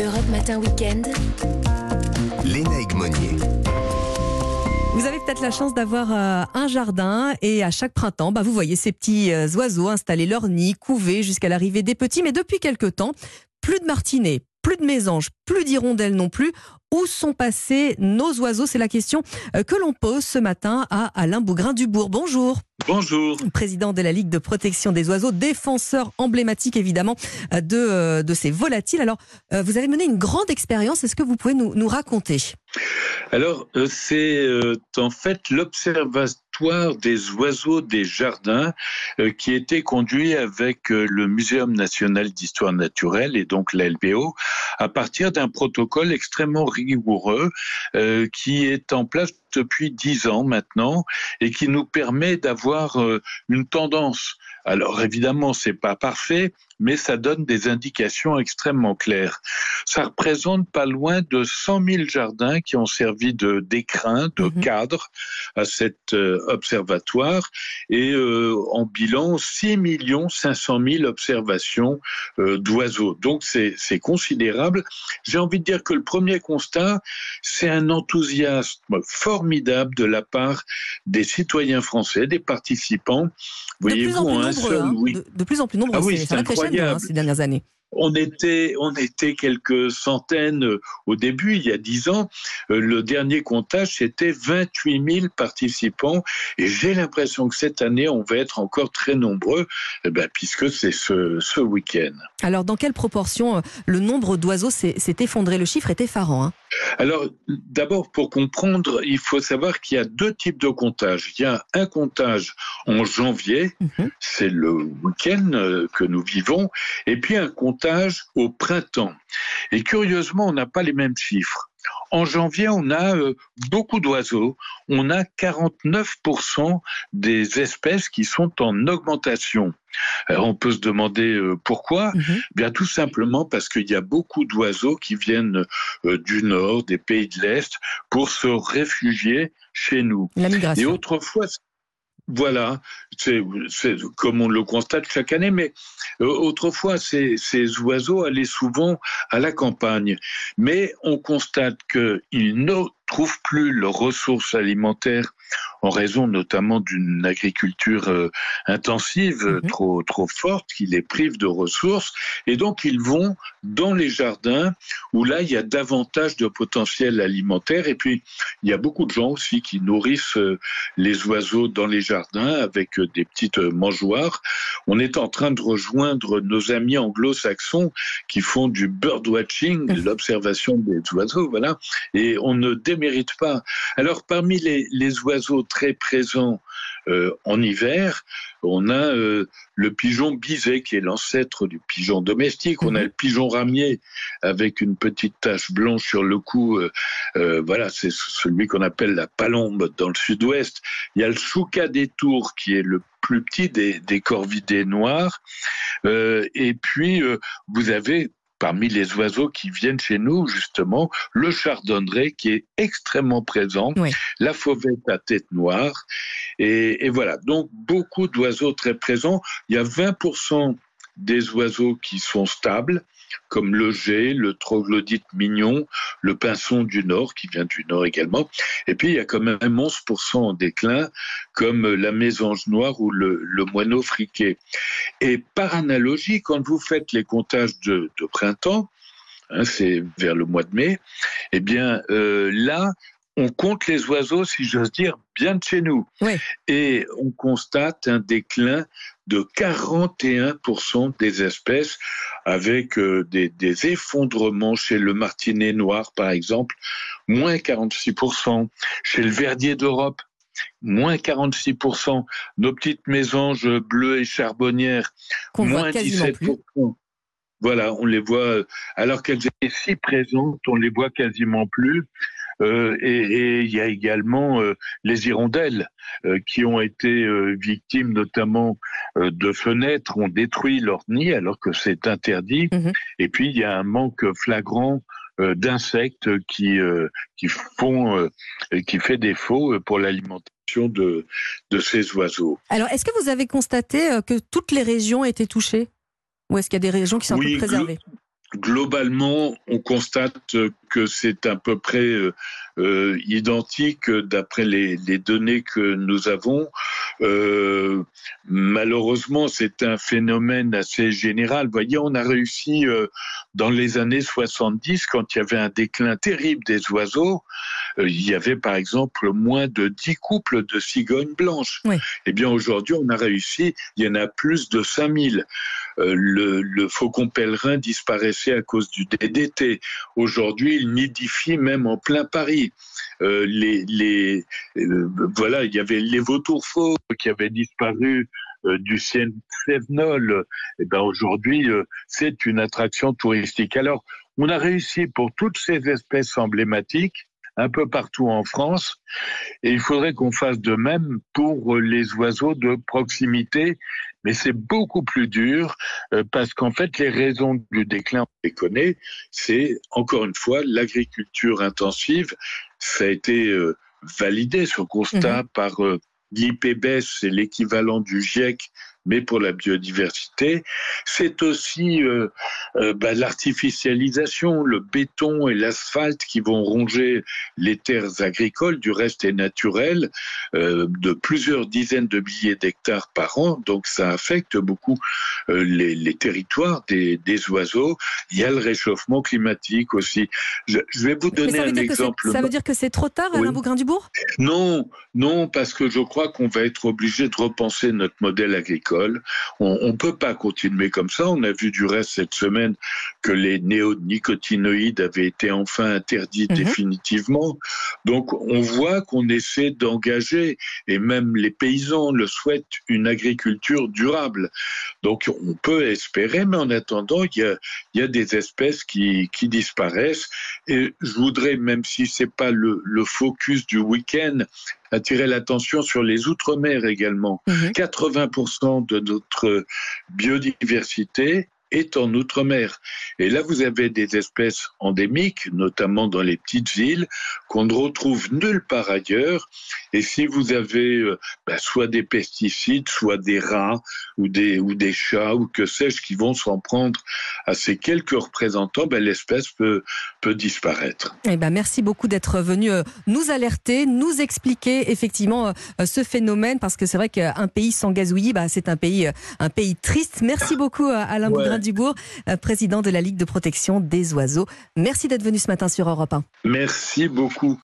Europe Matin Weekend. Léna Monnier. Vous avez peut-être la chance d'avoir euh, un jardin et à chaque printemps, bah, vous voyez ces petits euh, oiseaux installer leur nid, couver jusqu'à l'arrivée des petits. Mais depuis quelque temps, plus de martinets, plus de mésanges, plus d'hirondelles non plus. Où sont passés nos oiseaux? C'est la question euh, que l'on pose ce matin à Alain Bougrain-Dubourg. Bonjour. Bonjour. Président de la Ligue de protection des oiseaux, défenseur emblématique évidemment euh, de, euh, de ces volatiles. Alors, vous avez mené une grande expérience. Est-ce que vous pouvez nous, nous raconter? Alors, c'est en fait l'observatoire des oiseaux des jardins qui était conduit avec le Muséum national d'histoire naturelle et donc la LBO à partir d'un protocole extrêmement rigoureux euh, qui est en place depuis dix ans maintenant et qui nous permet d'avoir euh, une tendance. Alors évidemment, c'est pas parfait, mais ça donne des indications extrêmement claires. Ça représente pas loin de 100 000 jardins qui ont servi de d'écrin, de mhm. cadre à cet euh, observatoire et euh, en bilan 6 500 000 observations euh, d'oiseaux. Donc c'est considérable. J'ai envie de dire que le premier constat, c'est un enthousiasme formidable de la part des citoyens français, des participants. Voyez-vous, un seul, hein. oui. de, plus en plus nombreux. Ah oui, c'est incroyable Hein, ces dernières années. On était, on était quelques centaines euh, au début, il y a dix ans. Euh, le dernier comptage, c'était 28 000 participants. Et j'ai l'impression que cette année, on va être encore très nombreux, eh ben, puisque c'est ce, ce week-end. Alors, dans quelle proportion euh, le nombre d'oiseaux s'est effondré? Le chiffre est effarant. Hein alors, d'abord, pour comprendre, il faut savoir qu'il y a deux types de comptage. Il y a un comptage en janvier, mhm. c'est le week-end que nous vivons, et puis un comptage au printemps. Et curieusement, on n'a pas les mêmes chiffres. En janvier, on a euh, beaucoup d'oiseaux. On a 49% des espèces qui sont en augmentation. on peut se demander euh, pourquoi. Mhm. Bien tout simplement parce qu'il y a beaucoup d'oiseaux qui viennent euh, du nord, des pays de l'Est, pour se réfugier chez nous. La migration. Et autrefois, voilà, c'est comme on le constate chaque année, mais euh, autrefois, ces, ces, oiseaux allaient souvent à la campagne. Mais on constate qu'ils ne trouvent plus leurs ressources alimentaires en raison notamment d'une agriculture euh, intensive mhm. trop trop forte qui les prive de ressources et donc ils vont dans les jardins où là il y a davantage de potentiel alimentaire et puis il y a beaucoup de gens aussi qui nourrissent euh, les oiseaux dans les jardins avec euh, des petites mangeoires. On est en train de rejoindre nos amis anglo-saxons qui font du birdwatching, mhm. l'observation des oiseaux, voilà, et on ne démérite pas. Alors parmi les, les oiseaux très présent euh, en hiver. On a euh, le pigeon bisé qui est l'ancêtre du pigeon domestique. On a mhm. le pigeon ramier avec une petite tache blanche sur le cou. Euh, voilà, c'est celui qu'on appelle la palombe dans le sud-ouest. Il y a le chouca des tours qui est le plus petit des, des corvidés noirs. et puis, vous avez parmi les oiseaux qui viennent chez nous, justement, le chardonneret qui est extrêmement présent, la fauvette à tête noire. Et, et voilà, donc beaucoup d'oiseaux très présents. Il y a 20% des oiseaux qui sont stables, comme le jet, le troglodyte mignon, le pinson du Nord, qui vient du Nord également. Et puis, il y a quand même 11% en déclin, comme la mésange noire ou le, moineau friqué. Et par analogie, quand vous faites les comptages de, printemps, hein, c'est vers le mois de mai, eh bien, euh, là, on compte les oiseaux, si j'ose dire, bien de chez nous. Et on constate un déclin de 41% des espèces, avec euh, des, effondrements chez le martinet noir, par exemple, moins 46%, chez le verdier d'Europe, moins 46%, nos petites mésanges bleues et charbonnières, moins 17%. Voilà, on les voit, alors qu'elles étaient si présentes, on les voit quasiment plus. Euh, et, il y a également euh, les hirondelles euh, qui ont été victimes notamment de fenêtres, ont détruit leur nid alors que c'est interdit. Mhm. Et puis il y a un manque flagrant d'insectes qui qui font qui fait défaut pour l'alimentation de de ces oiseaux. Alors est-ce que vous avez constaté que toutes les régions étaient touchées? Ou est-ce qu'il y a des régions qui sont oui, préservées? Globalement, on constate que c'est à peu près euh, euh, identique d'après les, données que nous avons. Euh, malheureusement, c'est un phénomène assez général. Vous voyez, on a réussi dans les années 70, quand il y avait un déclin terrible des oiseaux, il y avait par exemple moins de 10 couples de cigognes blanches. Eh bien, aujourd'hui, on a réussi, il y en a plus de 5000. Le, le faucon pèlerin disparaissait à cause du DDT. Aujourd'hui, il nidifie même en plein Paris. Euh, les, les euh, voilà, il y avait les vautours faux qui avaient disparu euh, du Sevenol. Et eh ben aujourd'hui, c'est une attraction touristique. Alors, on a réussi pour toutes ces espèces emblématiques un peu partout en France. Et il faudrait qu'on fasse de même pour les oiseaux de proximité. Mais c'est beaucoup plus dur euh, parce qu'en fait, les raisons du déclin, on les connaît. C'est encore une fois l'agriculture intensive. Ça a été euh, validé, ce constat, mhm. par euh, l'IPBES, c'est l'équivalent du GIEC mais pour la biodiversité. C'est aussi euh, euh, bah, l'artificialisation, le béton et l'asphalte qui vont ronger les terres agricoles, du reste est naturel, euh, de plusieurs dizaines de milliers d'hectares par an, donc ça affecte beaucoup les, territoires des, oiseaux. Il y a le réchauffement climatique aussi. Je, vais vous donner un exemple. Ça veut dire que c'est trop tard, Alain Bougrain-Dubourg? Non, non, parce que je crois qu'on va être obligé de repenser notre modèle agricole on ne peut pas continuer comme ça. On a vu du reste cette semaine que les néonicotinoïdes avaient été enfin interdits mhm. définitivement. Donc on voit qu'on essaie d'engager, et même les paysans le souhaitent, une agriculture durable. Donc on peut espérer, mais en attendant, il y a, des espèces qui, disparaissent. Et je voudrais, même si c'est pas le, le focus du week-end, attirer l'attention sur les outre-mer également. 80% mhm. de notre biodiversité est en outre-mer. Et là, vous avez des espèces endémiques, notamment dans les petites îles, qu'on ne retrouve nulle part ailleurs. Et si vous avez euh, bah, soit des pesticides, soit des rats ou des, ou des chats ou que sais-je qui vont s'en prendre à ces quelques représentants, bah, l'espèce peut, peut disparaître. Eh ben, merci beaucoup d'être venu euh, nous alerter, nous expliquer effectivement euh, ce phénomène, parce que c'est vrai qu'un pays sans gazouillis, bah, c'est un pays, un pays triste. Merci beaucoup Alain ouais. Dubourg, euh, président de la Ligue de protection des oiseaux. Merci d'être venu ce matin sur Europe 1. Merci beaucoup.